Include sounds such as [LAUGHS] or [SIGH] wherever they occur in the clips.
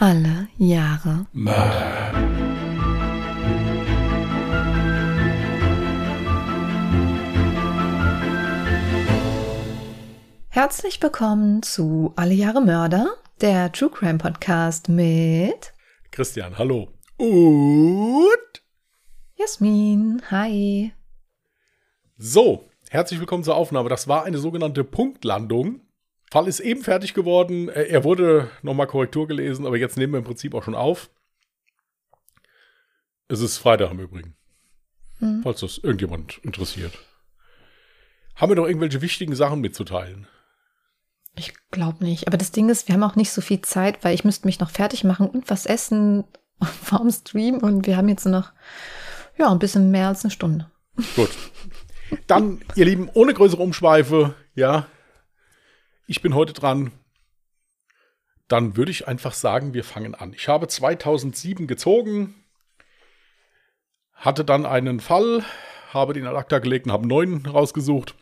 Alle Jahre Mörder. Herzlich willkommen zu Alle Jahre Mörder, der True Crime Podcast mit Christian, hallo. Und Jasmin. Hi. so, herzlich willkommen zur Aufnahme. Das war eine sogenannte Punktlandung. Fall ist eben fertig geworden. Äh, Er wurde nochmal Korrektur gelesen, aber jetzt nehmen wir im Prinzip auch schon auf. Es ist Freitag im Übrigen. Hm. Falls das irgendjemand interessiert. Haben wir noch irgendwelche wichtigen Sachen mitzuteilen? Ich glaube nicht. Aber das Ding ist, wir haben auch nicht so viel Zeit, weil ich müsste mich noch fertig machen und was essen [LAUGHS] vorm Stream. Und wir haben jetzt noch ja, ein bisschen mehr als eine Stunde. Gut. Dann, ihr Lieben, ohne größere Umschweife, ja, ich bin heute dran. Dann würde ich einfach sagen, wir fangen an. Ich habe 2007 gezogen, hatte dann einen Fall, habe den ad acta gelegt und habe einen neuen rausgesucht.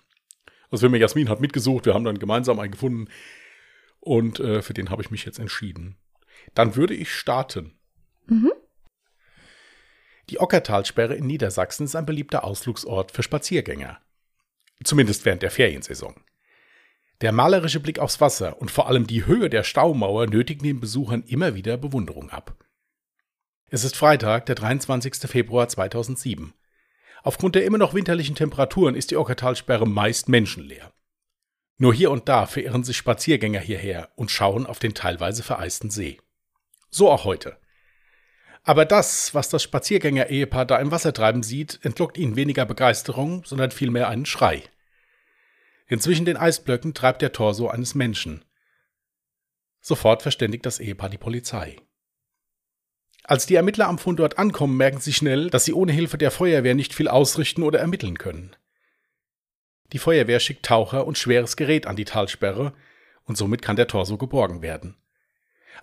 Also für mich, Jasmin hat mitgesucht, wir haben dann gemeinsam einen gefunden und äh, für den habe ich mich jetzt entschieden. Dann würde ich starten. Mhm. Die Ockertalsperre in Niedersachsen ist ein beliebter Ausflugsort für Spaziergänger. Zumindest während der Feriensaison. Der malerische Blick aufs Wasser und vor allem die Höhe der Staumauer nötigen den Besuchern immer wieder Bewunderung ab. Es ist Freitag, der 23. Februar 2007. Aufgrund der immer noch winterlichen Temperaturen ist die Ockertalsperre meist menschenleer. Nur hier und da verirren sich Spaziergänger hierher und schauen auf den teilweise vereisten See. So auch heute. Aber das, was das Spaziergänger-Ehepaar da im Wasser treiben sieht, entlockt ihnen weniger Begeisterung, sondern vielmehr einen Schrei. Denn zwischen den Eisblöcken treibt der Torso eines Menschen. Sofort verständigt das Ehepaar die Polizei. Als die Ermittler am Fundort ankommen, merken sie schnell, dass sie ohne Hilfe der Feuerwehr nicht viel ausrichten oder ermitteln können. Die Feuerwehr schickt Taucher und schweres Gerät an die Talsperre und somit kann der Torso geborgen werden.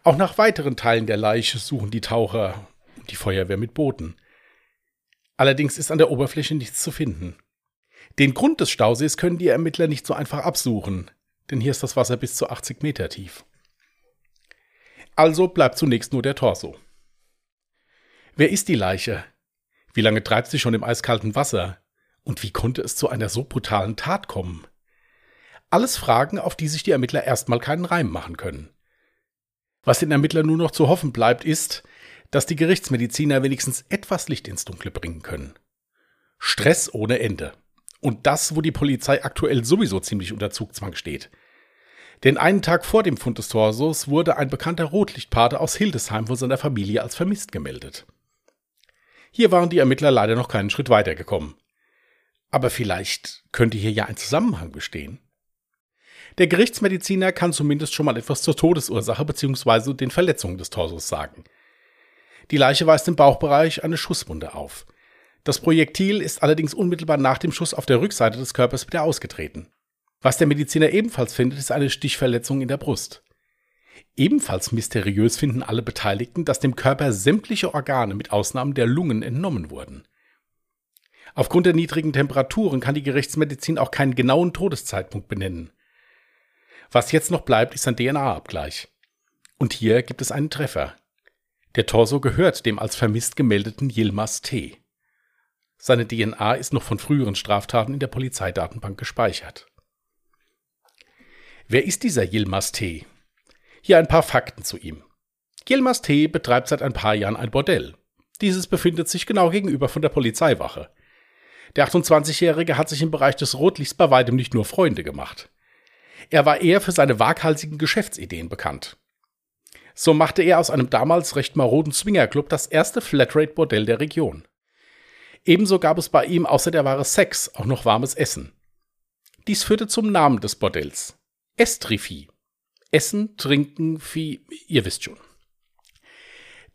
Auch nach weiteren Teilen der Leiche suchen die Taucher und die Feuerwehr mit Booten. Allerdings ist an der Oberfläche nichts zu finden. Den Grund des Stausees können die Ermittler nicht so einfach absuchen, denn hier ist das Wasser bis zu 80 Meter tief. Also bleibt zunächst nur der Torso. Wer ist die Leiche? Wie lange treibt sie schon im eiskalten Wasser? Und wie konnte es zu einer so brutalen Tat kommen? Alles Fragen, auf die sich die Ermittler erstmal keinen Reim machen können. Was den Ermittlern nur noch zu hoffen bleibt, ist, dass die Gerichtsmediziner wenigstens etwas Licht ins Dunkle bringen können. Stress ohne Ende. Und das, wo die Polizei aktuell sowieso ziemlich unter Zugzwang steht. Denn einen Tag vor dem Fund des Torsos wurde ein bekannter Rotlichtpate aus Hildesheim von seiner Familie als vermisst gemeldet. Hier waren die Ermittler leider noch keinen Schritt weitergekommen. Aber vielleicht könnte hier ja ein Zusammenhang bestehen. Der Gerichtsmediziner kann zumindest schon mal etwas zur Todesursache bzw. den Verletzungen des Torsos sagen. Die Leiche weist im Bauchbereich eine Schusswunde auf. Das Projektil ist allerdings unmittelbar nach dem Schuss auf der Rückseite des Körpers wieder ausgetreten. Was der Mediziner ebenfalls findet, ist eine Stichverletzung in der Brust. Ebenfalls mysteriös finden alle Beteiligten, dass dem Körper sämtliche Organe mit Ausnahme der Lungen entnommen wurden. Aufgrund der niedrigen Temperaturen kann die Gerichtsmedizin auch keinen genauen Todeszeitpunkt benennen. Was jetzt noch bleibt, ist ein DNA-Abgleich. Und hier gibt es einen Treffer. Der Torso gehört dem als vermisst gemeldeten Yilmaz T. Seine DNA ist noch von früheren Straftaten in der Polizeidatenbank gespeichert. Wer ist dieser Yilmaz T? Hier ein paar Fakten zu ihm. Yilmaz T betreibt seit ein paar Jahren ein Bordell. Dieses befindet sich genau gegenüber von der Polizeiwache. Der 28-Jährige hat sich im Bereich des Rotlichts bei weitem nicht nur Freunde gemacht. Er war eher für seine waghalsigen Geschäftsideen bekannt. So machte er aus einem damals recht maroden Swingerclub das erste Flatrate-Bordell der Region. Ebenso gab es bei ihm außer der Ware Sex auch noch warmes Essen. Dies führte zum Namen des Bordells. Estrifi. Essen, Trinken, Vieh, ihr wisst schon.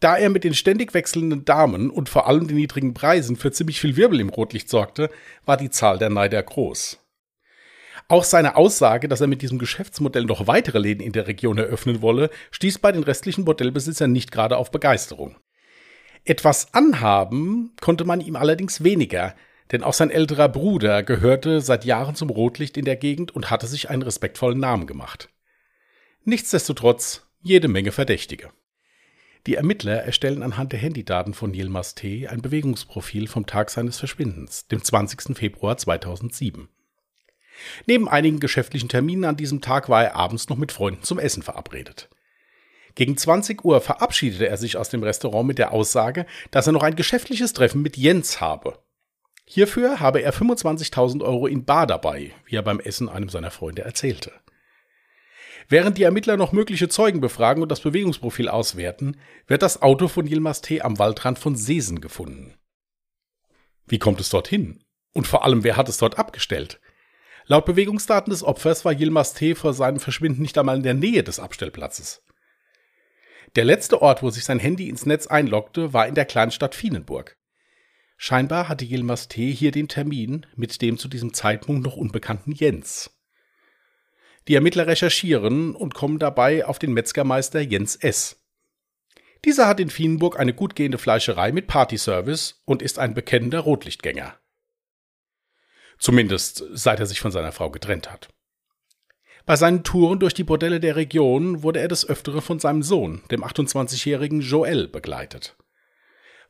Da er mit den ständig wechselnden Damen und vor allem den niedrigen Preisen für ziemlich viel Wirbel im Rotlicht sorgte, war die Zahl der Neider groß. Auch seine Aussage, dass er mit diesem Geschäftsmodell noch weitere Läden in der Region eröffnen wolle, stieß bei den restlichen Bordellbesitzern nicht gerade auf Begeisterung. Etwas anhaben konnte man ihm allerdings weniger, denn auch sein älterer Bruder gehörte seit Jahren zum Rotlicht in der Gegend und hatte sich einen respektvollen Namen gemacht. Nichtsdestotrotz jede Menge Verdächtige. Die Ermittler erstellen anhand der Handydaten von Yilmaz T. ein Bewegungsprofil vom Tag seines Verschwindens, dem 20. Februar 2007. Neben einigen geschäftlichen Terminen an diesem Tag war er abends noch mit Freunden zum Essen verabredet. Gegen 20 Uhr verabschiedete er sich aus dem Restaurant mit der Aussage, dass er noch ein geschäftliches Treffen mit Jens habe. Hierfür habe er 25.000 Euro in Bar dabei, wie er beim Essen einem seiner Freunde erzählte. Während die Ermittler noch mögliche Zeugen befragen und das Bewegungsprofil auswerten, wird das Auto von Yilmaz T. am Waldrand von Sesen gefunden. Wie kommt es dorthin? Und vor allem, wer hat es dort abgestellt? Laut Bewegungsdaten des Opfers war Yilmaz T. vor seinem Verschwinden nicht einmal in der Nähe des Abstellplatzes. Der letzte Ort, wo sich sein Handy ins Netz einloggte, war in der Kleinstadt Fienenburg. Scheinbar hatte Yilmaz T. hier den Termin mit dem zu diesem Zeitpunkt noch unbekannten Jens. Die Ermittler recherchieren und kommen dabei auf den Metzgermeister Jens S. Dieser hat in Fienenburg eine gut gehende Fleischerei mit Partyservice und ist ein bekennender Rotlichtgänger. Zumindest seit er sich von seiner Frau getrennt hat. Bei seinen Touren durch die Bordelle der Region wurde er des Öfteren von seinem Sohn, dem 28-jährigen Joel, begleitet.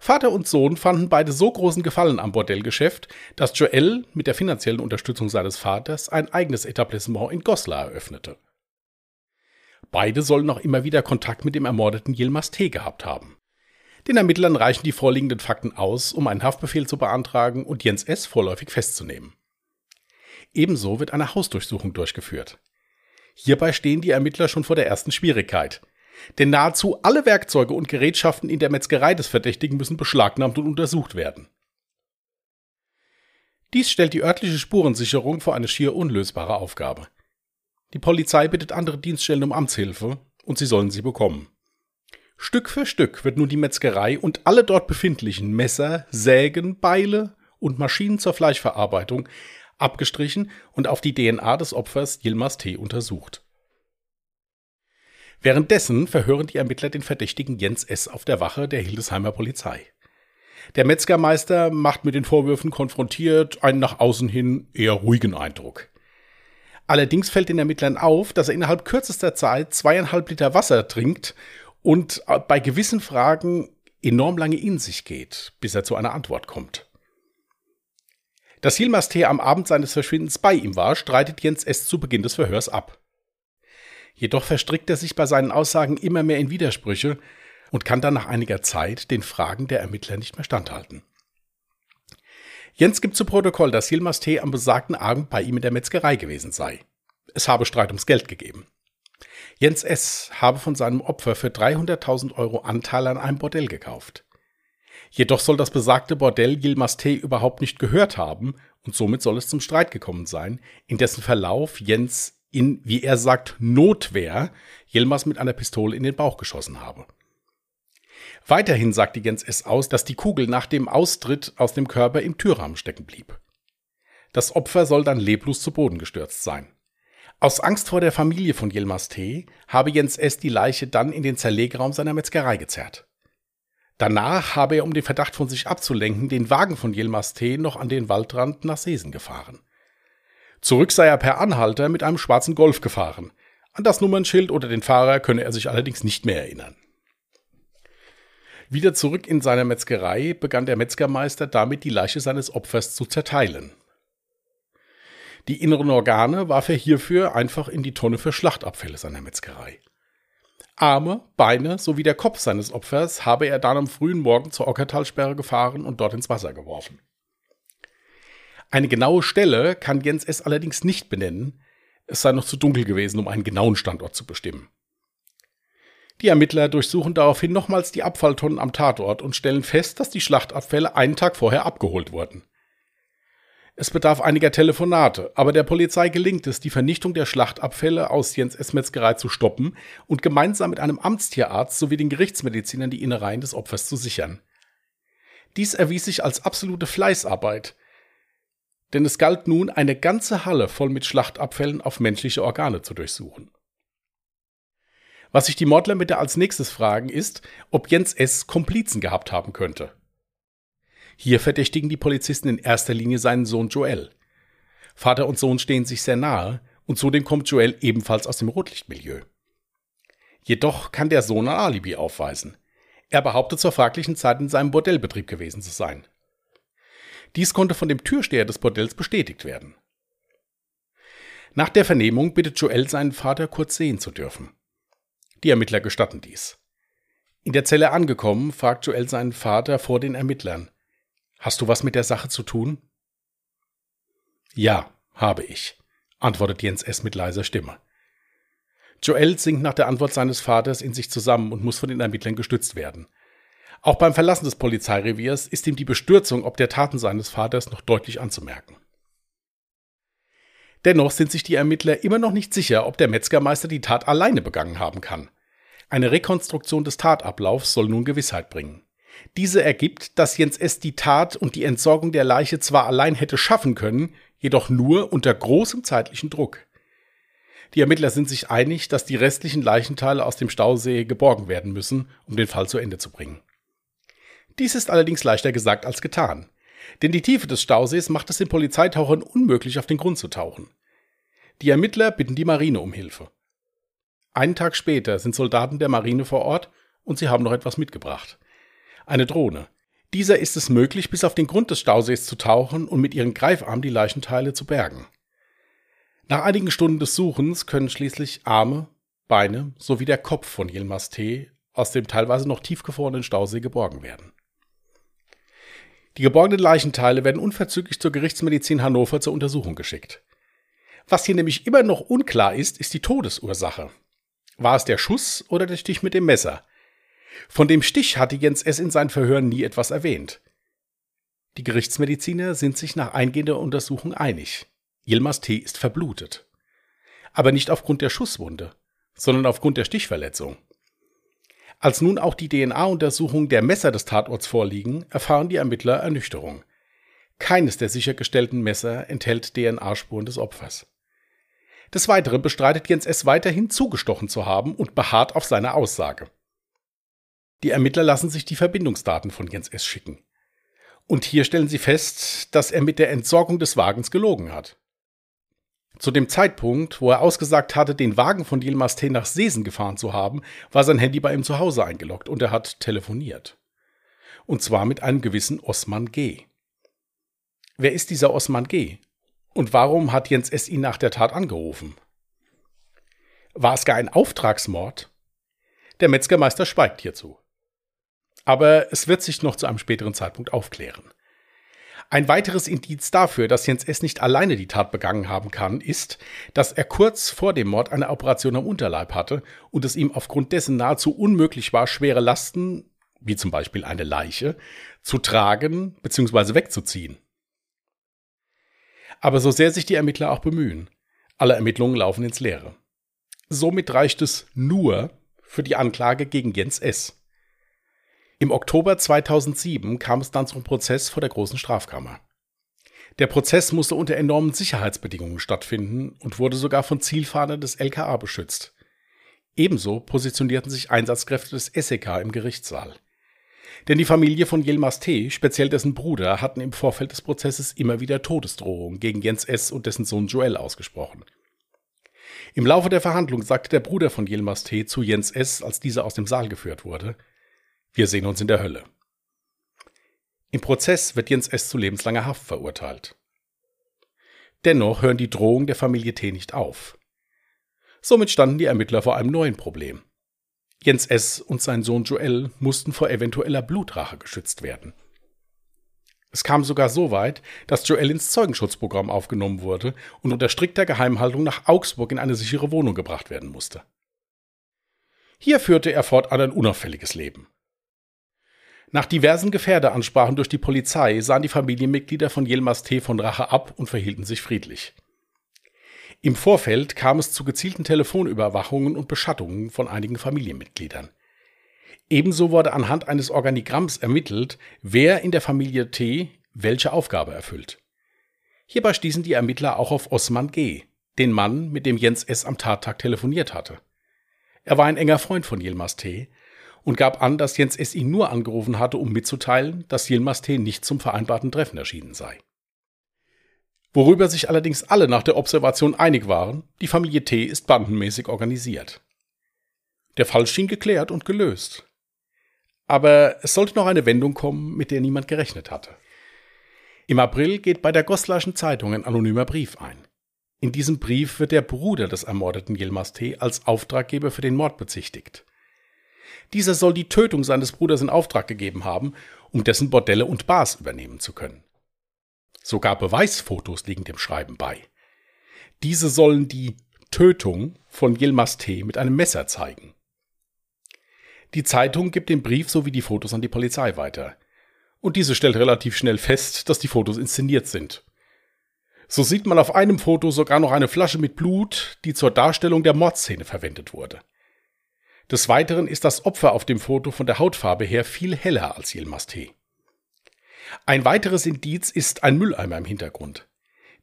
Vater und Sohn fanden beide so großen Gefallen am Bordellgeschäft, dass Joel mit der finanziellen Unterstützung seines Vaters ein eigenes Etablissement in Goslar eröffnete. Beide sollen noch immer wieder Kontakt mit dem ermordeten Yilmaz T. gehabt haben. Den Ermittlern reichen die vorliegenden Fakten aus, um einen Haftbefehl zu beantragen und Jens S. vorläufig festzunehmen. Ebenso wird eine Hausdurchsuchung durchgeführt. Hierbei stehen die Ermittler schon vor der ersten Schwierigkeit. Denn nahezu alle Werkzeuge und Gerätschaften in der Metzgerei des Verdächtigen müssen beschlagnahmt und untersucht werden. Dies stellt die örtliche Spurensicherung vor eine schier unlösbare Aufgabe. Die Polizei bittet andere Dienststellen um Amtshilfe und sie sollen sie bekommen. Stück für Stück wird nun die Metzgerei und alle dort befindlichen Messer, Sägen, Beile und Maschinen zur Fleischverarbeitung abgestrichen und auf die DNA des Opfers Yilmaz T. untersucht. Währenddessen verhören die Ermittler den Verdächtigen Jens S. auf der Wache der Hildesheimer Polizei. Der Metzgermeister macht mit den Vorwürfen konfrontiert einen nach außen hin eher ruhigen Eindruck. Allerdings fällt den Ermittlern auf, dass er innerhalb kürzester Zeit zweieinhalb Liter Wasser trinkt und bei gewissen Fragen enorm lange in sich geht, bis er zu einer Antwort kommt. Dass Yilmaz T. am Abend seines Verschwindens bei ihm war, streitet Jens S. zu Beginn des Verhörs ab. Jedoch verstrickt er sich bei seinen Aussagen immer mehr in Widersprüche und kann dann nach einiger Zeit den Fragen der Ermittler nicht mehr standhalten. Jens gibt zu Protokoll, dass Yilmaz T. am besagten Abend bei ihm in der Metzgerei gewesen sei. Es habe Streit ums Geld gegeben. Jens S. habe von seinem Opfer für 300.000 Euro Anteil an einem Bordell gekauft. Jedoch soll das besagte Bordell Yilmaz T. überhaupt nicht gehört haben und somit soll es zum Streit gekommen sein, in dessen Verlauf Jens in, wie er sagt, Notwehr Yilmaz mit einer Pistole in den Bauch geschossen habe. Weiterhin sagte Jens S. aus, dass die Kugel nach dem Austritt aus dem Körper im Türrahmen stecken blieb. Das Opfer soll dann leblos zu Boden gestürzt sein. Aus Angst vor der Familie von Yilmaz T. habe Jens S. die Leiche dann in den Zerlegraum seiner Metzgerei gezerrt. Danach habe er, um den Verdacht von sich abzulenken, den Wagen von Yilmaz T. noch an den Waldrand nach Sesen gefahren. Zurück sei er per Anhalter mit einem schwarzen Golf gefahren. An das Nummernschild oder den Fahrer könne er sich allerdings nicht mehr erinnern. Wieder zurück in seiner Metzgerei begann der Metzgermeister damit, die Leiche seines Opfers zu zerteilen. Die inneren Organe warf er hierfür einfach in die Tonne für Schlachtabfälle seiner Metzgerei. Arme, Beine sowie der Kopf seines Opfers habe er dann am frühen Morgen zur Ockertalsperre gefahren und dort ins Wasser geworfen. Eine genaue Stelle kann Jens S. allerdings nicht benennen, es sei noch zu dunkel gewesen, um einen genauen Standort zu bestimmen. Die Ermittler durchsuchen daraufhin nochmals die Abfalltonnen am Tatort und stellen fest, dass die Schlachtabfälle einen Tag vorher abgeholt wurden. Es bedarf einiger Telefonate, aber der Polizei gelingt es, die Vernichtung der Schlachtabfälle aus Jens S. Metzgerei zu stoppen und gemeinsam mit einem Amtstierarzt sowie den Gerichtsmedizinern die Innereien des Opfers zu sichern. Dies erwies sich als absolute Fleißarbeit, denn es galt nun, eine ganze Halle voll mit Schlachtabfällen auf menschliche Organe zu durchsuchen. Was sich die Mordler mit der als nächstes fragen, ist, ob Jens S. Komplizen gehabt haben könnte. Hier verdächtigen die Polizisten in erster Linie seinen Sohn Joel. Vater und Sohn stehen sich sehr nahe und zudem kommt Joel ebenfalls aus dem Rotlichtmilieu. Jedoch kann der Sohn ein Alibi aufweisen. Er behauptet zur fraglichen Zeit in seinem Bordellbetrieb gewesen zu sein. Dies konnte von dem Türsteher des Bordells bestätigt werden. Nach der Vernehmung bittet Joel seinen Vater kurz sehen zu dürfen. Die Ermittler gestatten dies. In der Zelle angekommen, fragt Joel seinen Vater vor den Ermittlern. Hast du was mit der Sache zu tun? Ja, habe ich, antwortet Jens S. mit leiser Stimme. Joel sinkt nach der Antwort seines Vaters in sich zusammen und muss von den Ermittlern gestützt werden. Auch beim Verlassen des Polizeireviers ist ihm die Bestürzung ob der Taten seines Vaters noch deutlich anzumerken. Dennoch sind sich die Ermittler immer noch nicht sicher, ob der Metzgermeister die Tat alleine begangen haben kann. Eine Rekonstruktion des Tatablaufs soll nun Gewissheit bringen. Diese ergibt, dass Jens S. die Tat und die Entsorgung der Leiche zwar allein hätte schaffen können, jedoch nur unter großem zeitlichen Druck. Die Ermittler sind sich einig, dass die restlichen Leichenteile aus dem Stausee geborgen werden müssen, um den Fall zu Ende zu bringen. Dies ist allerdings leichter gesagt als getan. Denn die Tiefe des Stausees macht es den Polizeitauchern unmöglich, auf den Grund zu tauchen. Die Ermittler bitten die Marine um Hilfe. Einen Tag später sind Soldaten der Marine vor Ort und sie haben noch etwas mitgebracht. Eine Drohne. Dieser ist es möglich, bis auf den Grund des Stausees zu tauchen und mit ihren Greifarmen die Leichenteile zu bergen. Nach einigen Stunden des Suchens können schließlich Arme, Beine sowie der Kopf von Yilmaz T. aus dem teilweise noch tiefgefrorenen Stausee geborgen werden. Die geborgenen Leichenteile werden unverzüglich zur Gerichtsmedizin Hannover zur Untersuchung geschickt. Was hier nämlich immer noch unklar ist, ist die Todesursache. War es der Schuss oder der Stich mit dem Messer? Von dem Stich hatte Jens S. in seinen Verhören nie etwas erwähnt. Die Gerichtsmediziner sind sich nach eingehender Untersuchung einig. Yilmaz T. ist verblutet. Aber nicht aufgrund der Schusswunde, sondern aufgrund der Stichverletzung. Als nun auch die DNA-Untersuchungen der Messer des Tatorts vorliegen, erfahren die Ermittler Ernüchterung. Keines der sichergestellten Messer enthält DNA-Spuren des Opfers. Des Weiteren bestreitet Jens S. weiterhin zugestochen zu haben und beharrt auf seiner Aussage. Die Ermittler lassen sich die Verbindungsdaten von Jens S. schicken. Und hier stellen sie fest, dass er mit der Entsorgung des Wagens gelogen hat. Zu dem Zeitpunkt, wo er ausgesagt hatte, den Wagen von Yilmaz T. nach Sesen gefahren zu haben, war sein Handy bei ihm zu Hause eingeloggt und er hat telefoniert. Und zwar mit einem gewissen Osman G. Wer ist dieser Osman G? Und warum hat Jens S. ihn nach der Tat angerufen? War es gar ein Auftragsmord? Der Metzgermeister schweigt hierzu. Aber es wird sich noch zu einem späteren Zeitpunkt aufklären. Ein weiteres Indiz dafür, dass Jens S. nicht alleine die Tat begangen haben kann, ist, dass er kurz vor dem Mord eine Operation am Unterleib hatte und es ihm aufgrund dessen nahezu unmöglich war, schwere Lasten, wie zum Beispiel eine Leiche, zu tragen bzw. wegzuziehen. Aber so sehr sich die Ermittler auch bemühen, alle Ermittlungen laufen ins Leere. Somit reicht es nur für die Anklage gegen Jens S. Im Oktober 2007 kam es dann zum Prozess vor der großen Strafkammer. Der Prozess musste unter enormen Sicherheitsbedingungen stattfinden und wurde sogar von Zielfahnern des LKA beschützt. Ebenso positionierten sich Einsatzkräfte des SEK im Gerichtssaal. Denn die Familie von Yilmaz T., speziell dessen Bruder, hatten im Vorfeld des Prozesses immer wieder Todesdrohungen gegen Jens S. und dessen Sohn Joel ausgesprochen. Im Laufe der Verhandlung sagte der Bruder von Yilmaz T. zu Jens S., als dieser aus dem Saal geführt wurde, wir sehen uns in der Hölle. Im Prozess wird Jens S. zu lebenslanger Haft verurteilt. Dennoch hören die Drohungen der Familie T. nicht auf. Somit standen die Ermittler vor einem neuen Problem. Jens S. und sein Sohn Joel mussten vor eventueller Blutrache geschützt werden. Es kam sogar so weit, dass Joel ins Zeugenschutzprogramm aufgenommen wurde und unter strikter Geheimhaltung nach Augsburg in eine sichere Wohnung gebracht werden musste. Hier führte er fortan ein unauffälliges Leben. Nach diversen Gefährdeansprachen durch die Polizei sahen die Familienmitglieder von Yilmaz T. von Rache ab und verhielten sich friedlich. Im Vorfeld kam es zu gezielten Telefonüberwachungen und Beschattungen von einigen Familienmitgliedern. Ebenso wurde anhand eines Organigramms ermittelt, wer in der Familie T. welche Aufgabe erfüllt. Hierbei stießen die Ermittler auch auf Osman G., den Mann, mit dem Jens S. am Tattag telefoniert hatte. Er war ein enger Freund von Yilmaz T und gab an, dass Jens S. ihn nur angerufen hatte, um mitzuteilen, dass Yilmaz T. nicht zum vereinbarten Treffen erschienen sei. Worüber sich allerdings alle nach der Observation einig waren, die Familie T. ist bandenmäßig organisiert. Der Fall schien geklärt und gelöst. Aber es sollte noch eine Wendung kommen, mit der niemand gerechnet hatte. Im April geht bei der Goslarschen Zeitung ein anonymer Brief ein. In diesem Brief wird der Bruder des ermordeten Yilmaz T. als Auftraggeber für den Mord bezichtigt. Dieser soll die Tötung seines Bruders in Auftrag gegeben haben, um dessen Bordelle und Bars übernehmen zu können. Sogar Beweisfotos liegen dem Schreiben bei. Diese sollen die Tötung von Yilmaz T. mit einem Messer zeigen. Die Zeitung gibt den Brief sowie die Fotos an die Polizei weiter. Und diese stellt relativ schnell fest, dass die Fotos inszeniert sind. So sieht man auf einem Foto sogar noch eine Flasche mit Blut, die zur Darstellung der Mordszene verwendet wurde. Des Weiteren ist das Opfer auf dem Foto von der Hautfarbe her viel heller als Yilmaz T. Ein weiteres Indiz ist ein Mülleimer im Hintergrund.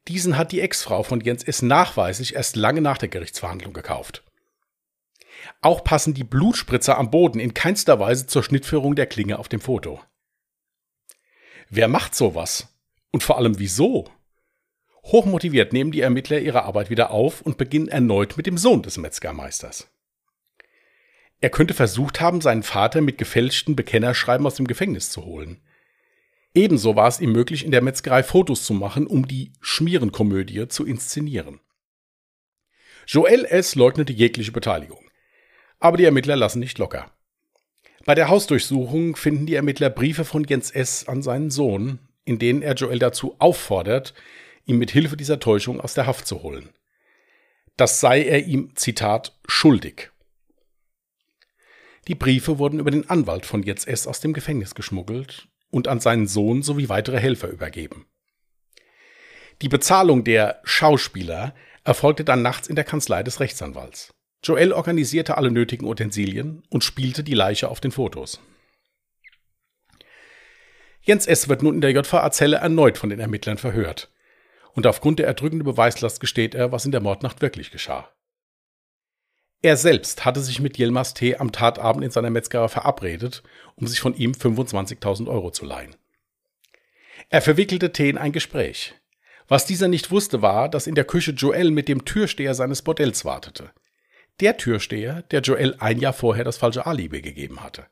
Diesen hat die Ex-Frau von Jens S. nachweislich erst lange nach der Gerichtsverhandlung gekauft. Auch passen die Blutspritzer am Boden in keinster Weise zur Schnittführung der Klinge auf dem Foto. Wer macht sowas? Und vor allem wieso? Hochmotiviert nehmen die Ermittler ihre Arbeit wieder auf und beginnen erneut mit dem Sohn des Metzgermeisters. Er könnte versucht haben, seinen Vater mit gefälschten Bekennerschreiben aus dem Gefängnis zu holen. Ebenso war es ihm möglich, in der Metzgerei Fotos zu machen, um die Schmierenkomödie zu inszenieren. Joel S. leugnete jegliche Beteiligung. Aber die Ermittler lassen nicht locker. Bei der Hausdurchsuchung finden die Ermittler Briefe von Jens S. an seinen Sohn, in denen er Joel dazu auffordert, ihm mit Hilfe dieser Täuschung aus der Haft zu holen. Das sei er ihm, Zitat, schuldig. Die Briefe wurden über den Anwalt von Jens S. aus dem Gefängnis geschmuggelt und an seinen Sohn sowie weitere Helfer übergeben. Die Bezahlung der Schauspieler erfolgte dann nachts in der Kanzlei des Rechtsanwalts. Joel organisierte alle nötigen Utensilien und spielte die Leiche auf den Fotos. Jens S. wird nun in der JVA-Zelle erneut von den Ermittlern verhört. Und aufgrund der erdrückenden Beweislast gesteht er, was in der Mordnacht wirklich geschah. Er selbst hatte sich mit Yilmaz T. am Tatabend in seiner Metzgerei verabredet, um sich von ihm 25.000 Euro zu leihen. Er verwickelte T. in ein Gespräch. Was dieser nicht wusste, war, dass in der Küche Joel mit dem Türsteher seines Bordells wartete der Türsteher, der Joel ein Jahr vorher das falsche Alibi gegeben hatte.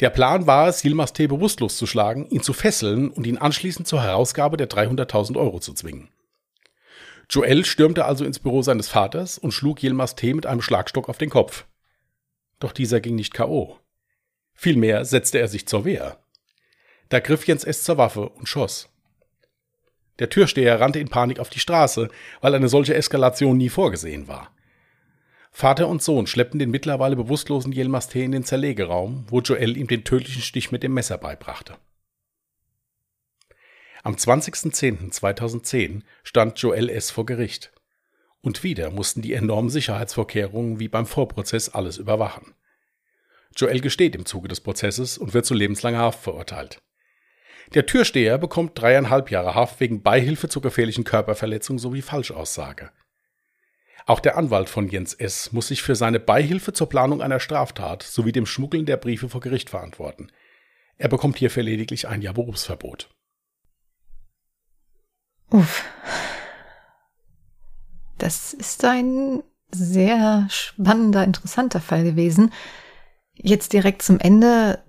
Der Plan war es, Yilmaz T. bewusstlos zu schlagen, ihn zu fesseln und ihn anschließend zur Herausgabe der 300.000 Euro zu zwingen. Joel stürmte also ins Büro seines Vaters und schlug Yilmaz T. mit einem Schlagstock auf den Kopf. Doch dieser ging nicht K.O. Vielmehr setzte er sich zur Wehr. Da griff Jens S. zur Waffe und schoss. Der Türsteher rannte in Panik auf die Straße, weil eine solche Eskalation nie vorgesehen war. Vater und Sohn schleppten den mittlerweile bewusstlosen Yilmaz T. in den Zerlegeraum, wo Joel ihm den tödlichen Stich mit dem Messer beibrachte. Am 20.10.2010 stand Joel S. vor Gericht. Und wieder mussten die enormen Sicherheitsvorkehrungen wie beim Vorprozess alles überwachen. Joel gesteht im Zuge des Prozesses und wird zu lebenslanger Haft verurteilt. Der Türsteher bekommt dreieinhalb Jahre Haft wegen Beihilfe zur gefährlichen Körperverletzung sowie Falschaussage. Auch der Anwalt von Jens S. muss sich für seine Beihilfe zur Planung einer Straftat sowie dem Schmuggeln der Briefe vor Gericht verantworten. Er bekommt hierfür lediglich ein Jahr Berufsverbot. Uff. Das ist ein sehr spannender, interessanter Fall gewesen. Jetzt direkt zum Ende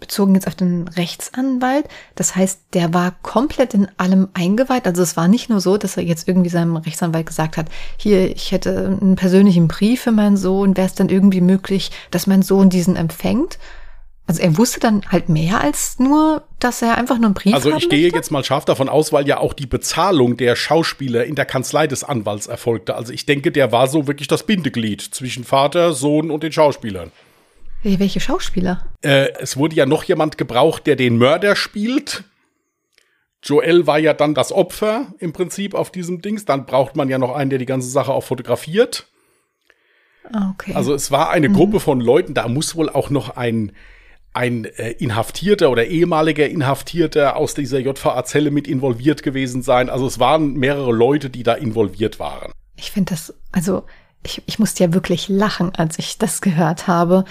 bezogen jetzt auf den Rechtsanwalt. Das heißt, der war komplett in allem eingeweiht. Also es war nicht nur so, dass er jetzt irgendwie seinem Rechtsanwalt gesagt hat, hier, ich hätte einen persönlichen Brief für meinen Sohn, wäre es dann irgendwie möglich, dass mein Sohn diesen empfängt? Also er wusste dann halt mehr als nur, dass er einfach nur einen Brief Also ich gehe möchte? jetzt mal scharf davon aus, weil ja auch die Bezahlung der Schauspieler in der Kanzlei des Anwalts erfolgte. Also ich denke, der war so wirklich das Bindeglied zwischen Vater, Sohn und den Schauspielern. Welche Schauspieler? Äh, es wurde ja noch jemand gebraucht, der den Mörder spielt. Joel war ja dann das Opfer im Prinzip auf diesem Dings. Dann braucht man ja noch einen, der die ganze Sache auch fotografiert. Ah, okay. Also es war eine mhm. Gruppe von Leuten, da muss wohl auch noch ein, ein äh, Inhaftierter oder ehemaliger Inhaftierter aus dieser JVA-Zelle mit involviert gewesen sein. Also es waren mehrere Leute, die da involviert waren. Ich finde das, also ich, ich musste ja wirklich lachen, als ich das gehört habe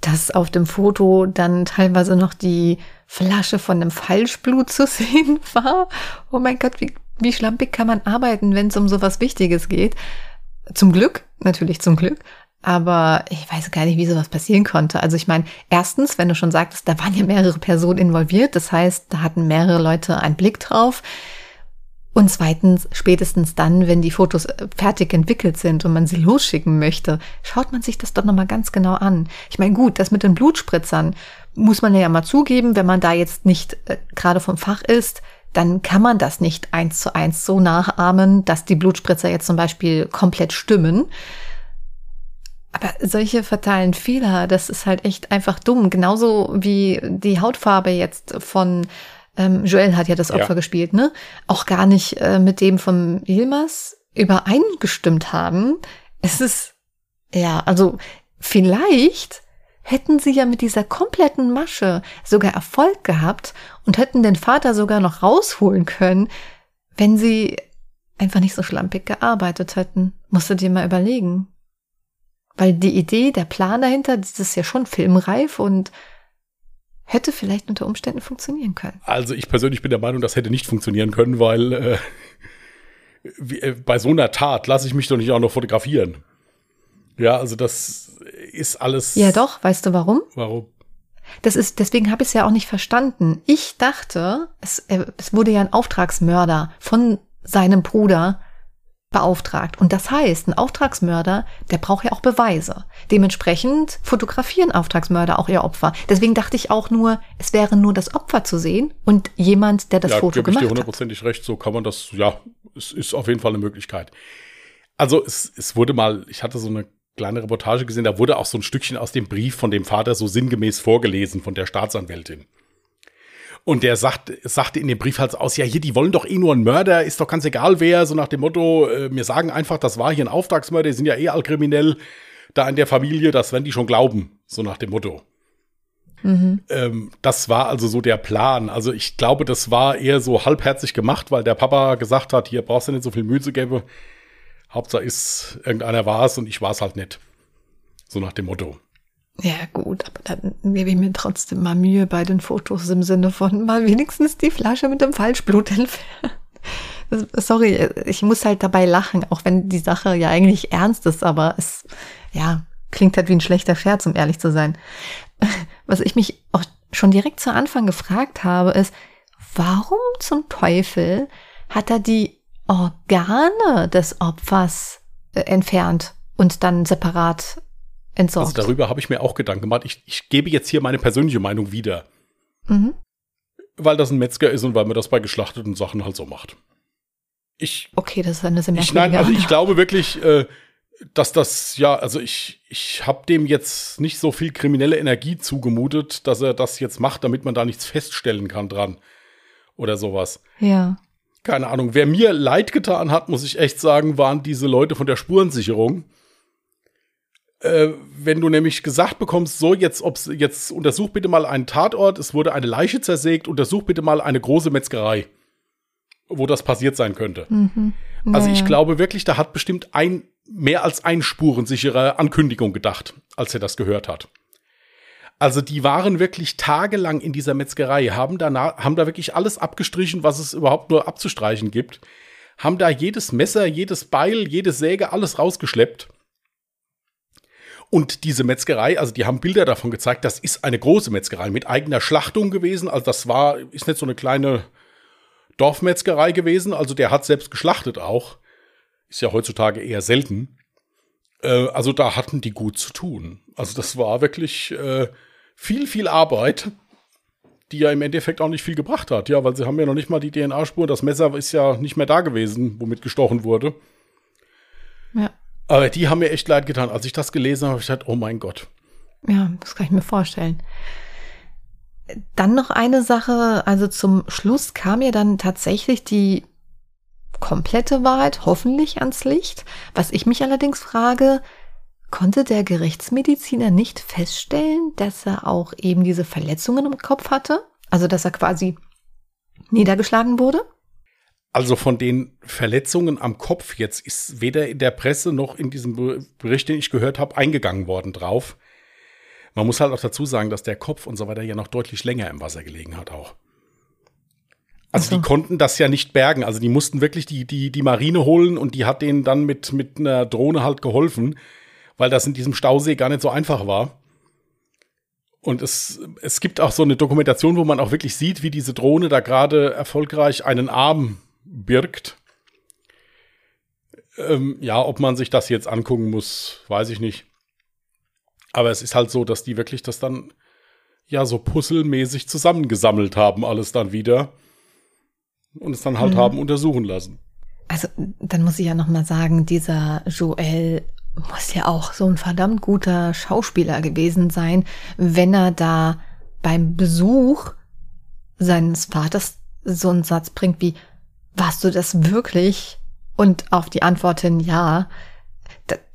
dass auf dem Foto dann teilweise noch die Flasche von einem Falschblut zu [LAUGHS] sehen war. Oh mein Gott, wie, wie schlampig kann man arbeiten, wenn es um sowas Wichtiges geht? Zum Glück, natürlich zum Glück, aber ich weiß gar nicht, wie sowas passieren konnte. Also ich meine, erstens, wenn du schon sagtest, da waren ja mehrere Personen involviert, das heißt, da hatten mehrere Leute einen Blick drauf. Und zweitens, spätestens dann, wenn die Fotos äh, fertig entwickelt sind und man sie losschicken möchte, schaut man sich das doch nochmal ganz genau an. Ich meine, gut, das mit den Blutspritzern muss man ja mal zugeben, wenn man da jetzt nicht äh, gerade vom Fach ist, dann kann man das nicht eins zu eins so nachahmen, dass die Blutspritzer jetzt zum Beispiel komplett stimmen. Aber solche fatalen Fehler, das ist halt echt einfach dumm. Genauso wie die Hautfarbe jetzt von ähm, Joel hat ja das Opfer ja. gespielt, ne? Auch gar nicht äh, mit dem von Yilmaz übereingestimmt haben. Es ist, ja, also vielleicht hätten sie ja mit dieser kompletten Masche sogar Erfolg gehabt und hätten den Vater sogar noch rausholen können, wenn sie einfach nicht so schlampig gearbeitet hätten. Musst du dir mal überlegen. Weil die Idee, der Plan dahinter, das ist ja schon filmreif und hätte vielleicht unter Umständen funktionieren können. Also ich persönlich bin der Meinung, das hätte nicht funktionieren können, weil äh, wie, äh, bei so einer Tat lasse ich mich doch nicht auch noch fotografieren. Ja, also das ist alles. Ja, doch. Weißt du warum? Warum? Das ist, deswegen habe ich es ja auch nicht verstanden. Ich dachte, es, äh, es wurde ja ein Auftragsmörder von seinem Bruder beauftragt. Und das heißt, ein Auftragsmörder, der braucht ja auch Beweise. Dementsprechend fotografieren Auftragsmörder auch ihr Opfer. Deswegen dachte ich auch nur, es wäre nur das Opfer zu sehen und jemand, der das ja, Foto gemacht hat. Ja, ich dir hundertprozentig recht. So kann man das, ja, es ist auf jeden Fall eine Möglichkeit. Also es, es wurde mal, ich hatte so eine kleine Reportage gesehen, da wurde auch so ein Stückchen aus dem Brief von dem Vater so sinngemäß vorgelesen von der Staatsanwältin. Und der sagt, sagte in dem Brief halt aus, ja, hier, die wollen doch eh nur einen Mörder, ist doch ganz egal wer, so nach dem Motto, äh, mir sagen einfach, das war hier ein Auftragsmörder, die sind ja eh allkriminell da in der Familie, das werden die schon glauben, so nach dem Motto. Mhm. Ähm, das war also so der Plan. Also ich glaube, das war eher so halbherzig gemacht, weil der Papa gesagt hat, hier brauchst du nicht so viel Mühe zu geben. Hauptsache ist, irgendeiner war es und ich war es halt nicht. So nach dem Motto. Ja, gut, aber dann gebe ich mir trotzdem mal Mühe bei den Fotos im Sinne von mal wenigstens die Flasche mit dem Falschblut entfernen. Sorry, ich muss halt dabei lachen, auch wenn die Sache ja eigentlich ernst ist, aber es, ja, klingt halt wie ein schlechter Scherz, um ehrlich zu sein. Was ich mich auch schon direkt zu Anfang gefragt habe, ist, warum zum Teufel hat er die Organe des Opfers äh, entfernt und dann separat entsorgt. Also darüber habe ich mir auch Gedanken gemacht. Ich, ich gebe jetzt hier meine persönliche Meinung wieder. Mhm. Weil das ein Metzger ist und weil man das bei geschlachteten Sachen halt so macht. Ich, okay, das ist eine sehr ich, Nein, also ich glaube wirklich, äh, dass das, ja, also ich, ich habe dem jetzt nicht so viel kriminelle Energie zugemutet, dass er das jetzt macht, damit man da nichts feststellen kann dran. Oder sowas. Ja. Keine Ahnung. Wer mir leid getan hat, muss ich echt sagen, waren diese Leute von der Spurensicherung äh, wenn du nämlich gesagt bekommst, so jetzt, ob's jetzt untersuch bitte mal einen Tatort, es wurde eine Leiche zersägt, untersuch bitte mal eine große Metzgerei, wo das passiert sein könnte. Mhm. Naja. Also ich glaube wirklich, da hat bestimmt ein mehr als ein spurensichere Ankündigung gedacht, als er das gehört hat. Also die waren wirklich tagelang in dieser Metzgerei, haben danach, haben da wirklich alles abgestrichen, was es überhaupt nur abzustreichen gibt, haben da jedes Messer, jedes Beil, jede Säge, alles rausgeschleppt und diese Metzgerei, also die haben Bilder davon gezeigt, das ist eine große Metzgerei mit eigener Schlachtung gewesen. Also das war, ist nicht so eine kleine Dorfmetzgerei gewesen. Also der hat selbst geschlachtet auch. Ist ja heutzutage eher selten. Äh, also da hatten die gut zu tun. Also das war wirklich äh, viel, viel Arbeit, die ja im Endeffekt auch nicht viel gebracht hat. Ja, weil sie haben ja noch nicht mal die DNA-Spur. Das Messer ist ja nicht mehr da gewesen, womit gestochen wurde. Ja. Aber die haben mir echt leid getan. Als ich das gelesen habe, habe ich gedacht, oh mein Gott. Ja, das kann ich mir vorstellen. Dann noch eine Sache, also zum Schluss kam ja dann tatsächlich die komplette Wahrheit hoffentlich ans Licht. Was ich mich allerdings frage, konnte der Gerichtsmediziner nicht feststellen, dass er auch eben diese Verletzungen im Kopf hatte? Also dass er quasi niedergeschlagen wurde? Also von den Verletzungen am Kopf jetzt ist weder in der Presse noch in diesem Bericht, den ich gehört habe, eingegangen worden drauf. Man muss halt auch dazu sagen, dass der Kopf und so weiter ja noch deutlich länger im Wasser gelegen hat auch. Also die konnten das ja nicht bergen. Also die mussten wirklich die, die, die Marine holen und die hat denen dann mit, mit einer Drohne halt geholfen. weil das in diesem Stausee gar nicht so einfach war. Und es, es gibt auch so eine Dokumentation, wo man auch wirklich sieht, wie diese Drohne da gerade erfolgreich einen Arm birgt. Ähm, ja, ob man sich das jetzt angucken muss, weiß ich nicht. Aber es ist halt so, dass die wirklich das dann ja so puzzelmäßig zusammengesammelt haben, alles dann wieder. Und es dann halt mhm. haben untersuchen lassen. Also, dann muss ich ja noch mal sagen, dieser Joel muss ja auch so ein verdammt guter Schauspieler gewesen sein, wenn er da beim Besuch seines Vaters so einen Satz bringt wie, warst du das wirklich? Und auf die Antwort hin ja,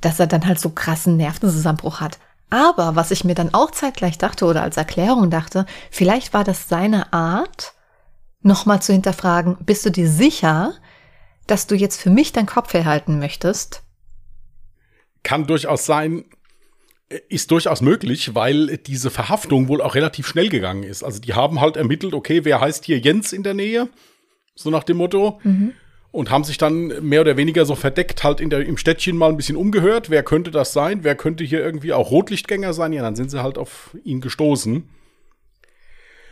dass er dann halt so krassen Nervenzusammenbruch hat. Aber was ich mir dann auch zeitgleich dachte oder als Erklärung dachte, vielleicht war das seine Art, nochmal zu hinterfragen, bist du dir sicher, dass du jetzt für mich deinen Kopf herhalten möchtest? Kann durchaus sein, ist durchaus möglich, weil diese Verhaftung wohl auch relativ schnell gegangen ist. Also die haben halt ermittelt, okay, wer heißt hier Jens in der Nähe? So nach dem Motto. Mhm. Und haben sich dann mehr oder weniger so verdeckt halt in der, im Städtchen mal ein bisschen umgehört. Wer könnte das sein? Wer könnte hier irgendwie auch Rotlichtgänger sein? Ja, dann sind sie halt auf ihn gestoßen.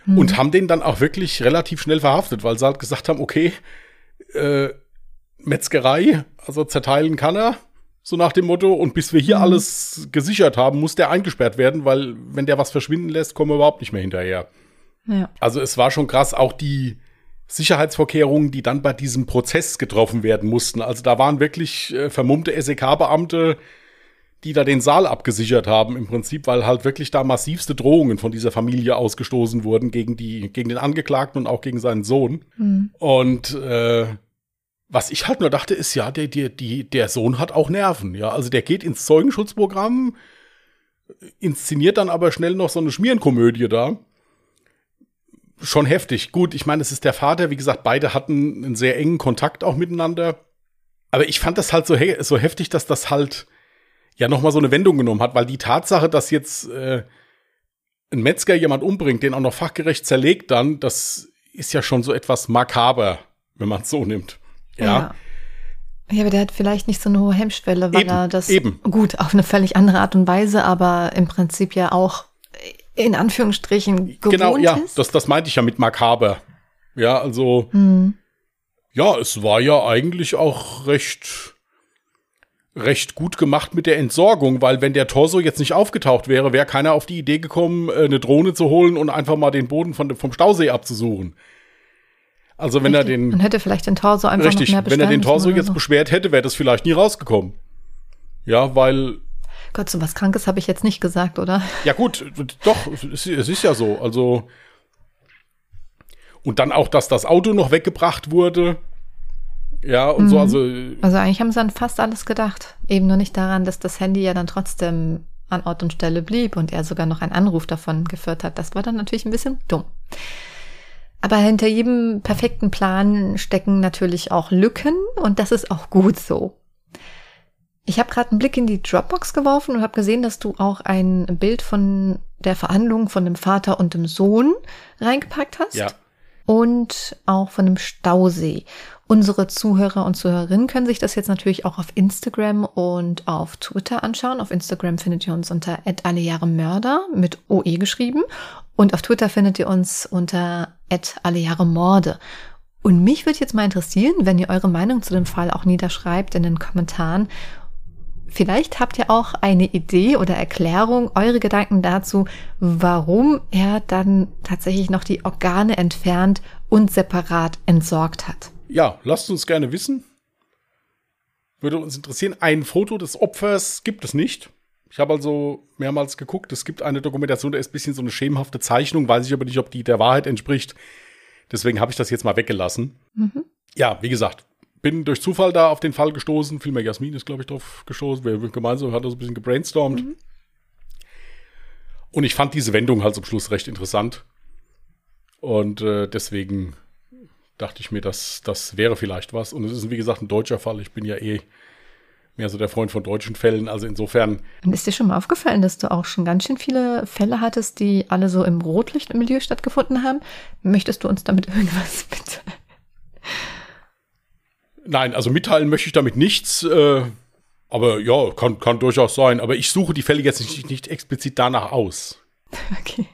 Mhm. Und haben den dann auch wirklich relativ schnell verhaftet, weil sie halt gesagt haben, okay, äh, Metzgerei, also zerteilen kann er, so nach dem Motto. Und bis wir hier mhm. alles gesichert haben, muss der eingesperrt werden, weil wenn der was verschwinden lässt, kommen wir überhaupt nicht mehr hinterher. Ja. Also es war schon krass, auch die, Sicherheitsvorkehrungen, die dann bei diesem Prozess getroffen werden mussten. Also da waren wirklich äh, vermummte SEK-Beamte, die da den Saal abgesichert haben im Prinzip, weil halt wirklich da massivste Drohungen von dieser Familie ausgestoßen wurden gegen die, gegen den Angeklagten und auch gegen seinen Sohn. Mhm. Und äh, was ich halt nur dachte, ist ja, der, der, die, der Sohn hat auch Nerven. Ja, also der geht ins Zeugenschutzprogramm, inszeniert dann aber schnell noch so eine Schmierenkomödie da schon heftig. Gut, ich meine, es ist der Vater, wie gesagt, beide hatten einen sehr engen Kontakt auch miteinander. Aber ich fand das halt so, he so heftig, dass das halt ja nochmal so eine Wendung genommen hat, weil die Tatsache, dass jetzt äh, ein Metzger jemand umbringt, den auch noch fachgerecht zerlegt dann, das ist ja schon so etwas makaber, wenn man es so nimmt. Ja. ja. Ja, aber der hat vielleicht nicht so eine hohe Hemmschwelle, weil eben, er das eben. gut auf eine völlig andere Art und Weise, aber im Prinzip ja auch in Anführungsstrichen gewohnt genau, ja, ist. Das, das meinte ich ja mit makaber. Ja, also hm. ja, es war ja eigentlich auch recht recht gut gemacht mit der Entsorgung, weil wenn der Torso jetzt nicht aufgetaucht wäre, wäre keiner auf die Idee gekommen, äh, eine Drohne zu holen und einfach mal den Boden von, vom Stausee abzusuchen. Also wenn richtig. er den Man hätte vielleicht den Torso einfach richtig, noch mehr wenn er den Torso jetzt so. beschwert hätte, wäre das vielleicht nie rausgekommen. Ja, weil Gott, so was Krankes habe ich jetzt nicht gesagt, oder? Ja gut, doch, es, ist ja so. Also und dann auch, dass das Auto noch weggebracht wurde. Ja, und mhm. so, also. Also eigentlich haben sie an fast alles gedacht. Eben nur nicht daran, dass das Handy ja dann trotzdem an Ort und Stelle blieb und er sogar noch einen Anruf davon geführt hat. Das war dann natürlich ein bisschen dumm. Aber hinter jedem perfekten Plan stecken natürlich auch Lücken und das ist auch gut so. Ich habe gerade einen Blick in die Dropbox geworfen und habe gesehen, dass du auch ein Bild von der Verhandlung von dem Vater und dem Sohn reingepackt hast. Ja. Und auch von dem Stausee. Unsere Zuhörer und Zuhörerinnen können sich das jetzt natürlich auch auf Instagram und auf Twitter anschauen. Auf Instagram findet ihr uns unter @allejahremörder mit OE geschrieben und auf Twitter findet ihr uns unter @allejahremorde. Und mich würde jetzt mal interessieren, wenn ihr eure Meinung zu dem Fall auch niederschreibt in den Kommentaren Vielleicht habt ihr auch eine Idee oder Erklärung, eure Gedanken dazu, warum er dann tatsächlich noch die Organe entfernt und separat entsorgt hat. Ja, lasst uns gerne wissen. Würde uns interessieren. Ein Foto des Opfers gibt es nicht. Ich habe also mehrmals geguckt. Es gibt eine Dokumentation, da ist ein bisschen so eine schemenhafte Zeichnung. Weiß ich aber nicht, ob die der Wahrheit entspricht. Deswegen habe ich das jetzt mal weggelassen. Mhm. Ja, wie gesagt, bin durch Zufall da auf den Fall gestoßen. Vielmehr Jasmin ist, glaube ich, drauf gestoßen. Wir gemeinsam hat das ein bisschen gebrainstormt. Mhm. Und ich fand diese Wendung halt zum Schluss recht interessant. Und äh, deswegen dachte ich mir, dass das wäre vielleicht was. Und es ist, wie gesagt, ein deutscher Fall. Ich bin ja eh mehr so der Freund von deutschen Fällen. Also insofern. Und ist dir schon mal aufgefallen, dass du auch schon ganz schön viele Fälle hattest, die alle so im Rotlichtmilieu stattgefunden haben? Möchtest du uns damit [LAUGHS] irgendwas bitte Nein, also mitteilen möchte ich damit nichts. Äh, Aber ja, kann, kann durchaus sein. Aber ich suche die Fälle jetzt nicht, nicht explizit danach aus. [LAUGHS] Okay.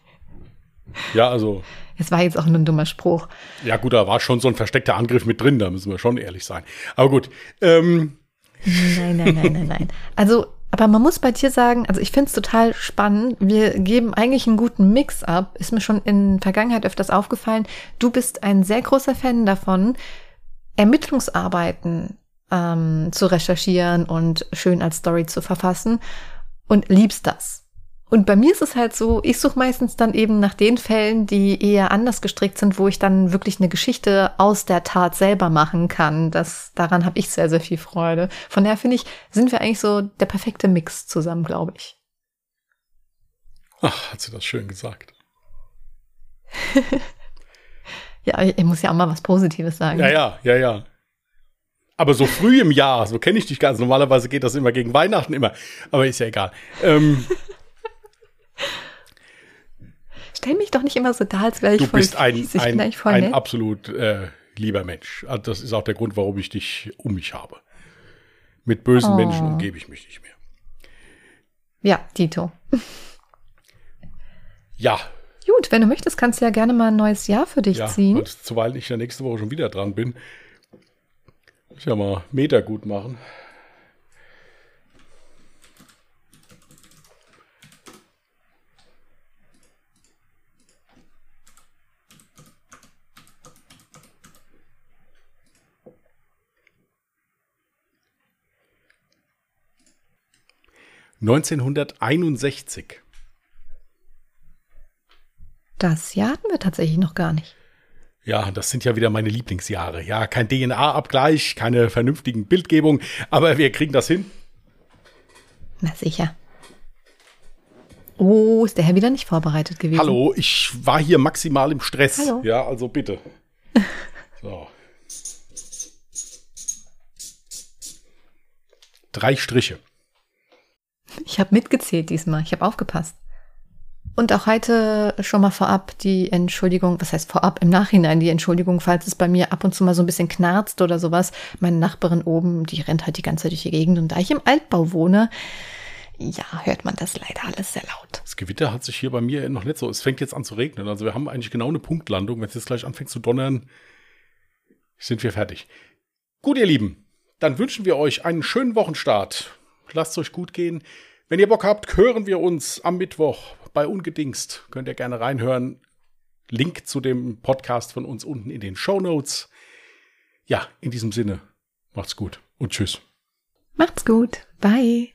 Ja, also. Es war jetzt auch nur ein dummer Spruch. Ja, gut, da war schon so ein versteckter Angriff mit drin, da müssen wir schon ehrlich sein. Aber gut. Ähm, Nein, nein, nein, nein, nein. Also, aber man muss bei dir sagen, also ich finde es total spannend. Wir geben eigentlich einen guten Mix ab. Ist mir schon in Vergangenheit öfters aufgefallen. Du bist ein sehr großer Fan davon, Ermittlungsarbeiten ähm, zu recherchieren und schön als Story zu verfassen und liebst das. Und bei mir ist es halt so, ich suche meistens dann eben nach den Fällen, die eher anders gestrickt sind, wo ich dann wirklich eine Geschichte aus der Tat selber machen kann. Das, daran habe ich sehr, sehr viel Freude. Von daher finde ich, sind wir eigentlich so der perfekte Mix zusammen, glaube ich. ach, hat sie das schön gesagt. [LAUGHS] Ja, ich muss ja auch mal was Positives sagen. Ja, ja, ja, ja. Aber so früh im Jahr, so kenne ich dich ganz. Normalerweise geht das immer gegen Weihnachten immer. Aber ist ja egal. Ähm, [LAUGHS] Stell mich doch nicht immer so da, als wäre ich du voll bist ein, fies. Ich bin ein, eigentlich voll ein nett. absolut äh, lieber Mensch. Also das ist auch der Grund, warum ich dich um mich habe. Mit bösen Oh. Menschen umgebe ich mich nicht mehr. Ja, Dito. Ja, Gut, wenn du möchtest, kannst du ja gerne mal ein neues Jahr für dich ja, ziehen. und zuweilen ich ja nächste Woche schon wieder dran bin, muss ich ja mal Meter gut machen. Neunzehnhunderteinundsechzig. Das Jahr hatten wir tatsächlich noch gar nicht. Ja, das sind ja wieder meine Lieblingsjahre. Ja, kein DNA-Abgleich, keine vernünftigen Bildgebung, aber wir kriegen das hin. Na sicher. Oh, ist der Herr wieder nicht vorbereitet gewesen? Hallo, ich war hier maximal im Stress. Hallo. Ja, also bitte. [LAUGHS] So. Drei Striche. Ich habe mitgezählt diesmal. Ich habe aufgepasst. Und auch heute schon mal vorab die Entschuldigung, was heißt vorab, im Nachhinein die Entschuldigung, falls es bei mir ab und zu mal so ein bisschen knarzt oder sowas. Meine Nachbarin oben, die rennt halt die ganze Zeit durch die Gegend und da ich im Altbau wohne, ja, hört man das leider alles sehr laut. Das Gewitter hat sich hier bei mir noch nicht so. Es fängt jetzt an zu regnen. Also wir haben eigentlich genau eine Punktlandung. Wenn es jetzt gleich anfängt zu donnern, sind wir fertig. Gut, ihr Lieben, dann wünschen wir euch einen schönen Wochenstart. Lasst es euch gut gehen. Wenn ihr Bock habt, hören wir uns am Mittwoch bei Ungedingst. Könnt ihr gerne reinhören. Link zu dem Podcast von uns unten in den Show Notes. Ja, in diesem Sinne, macht's gut und tschüss. Macht's gut. Bye.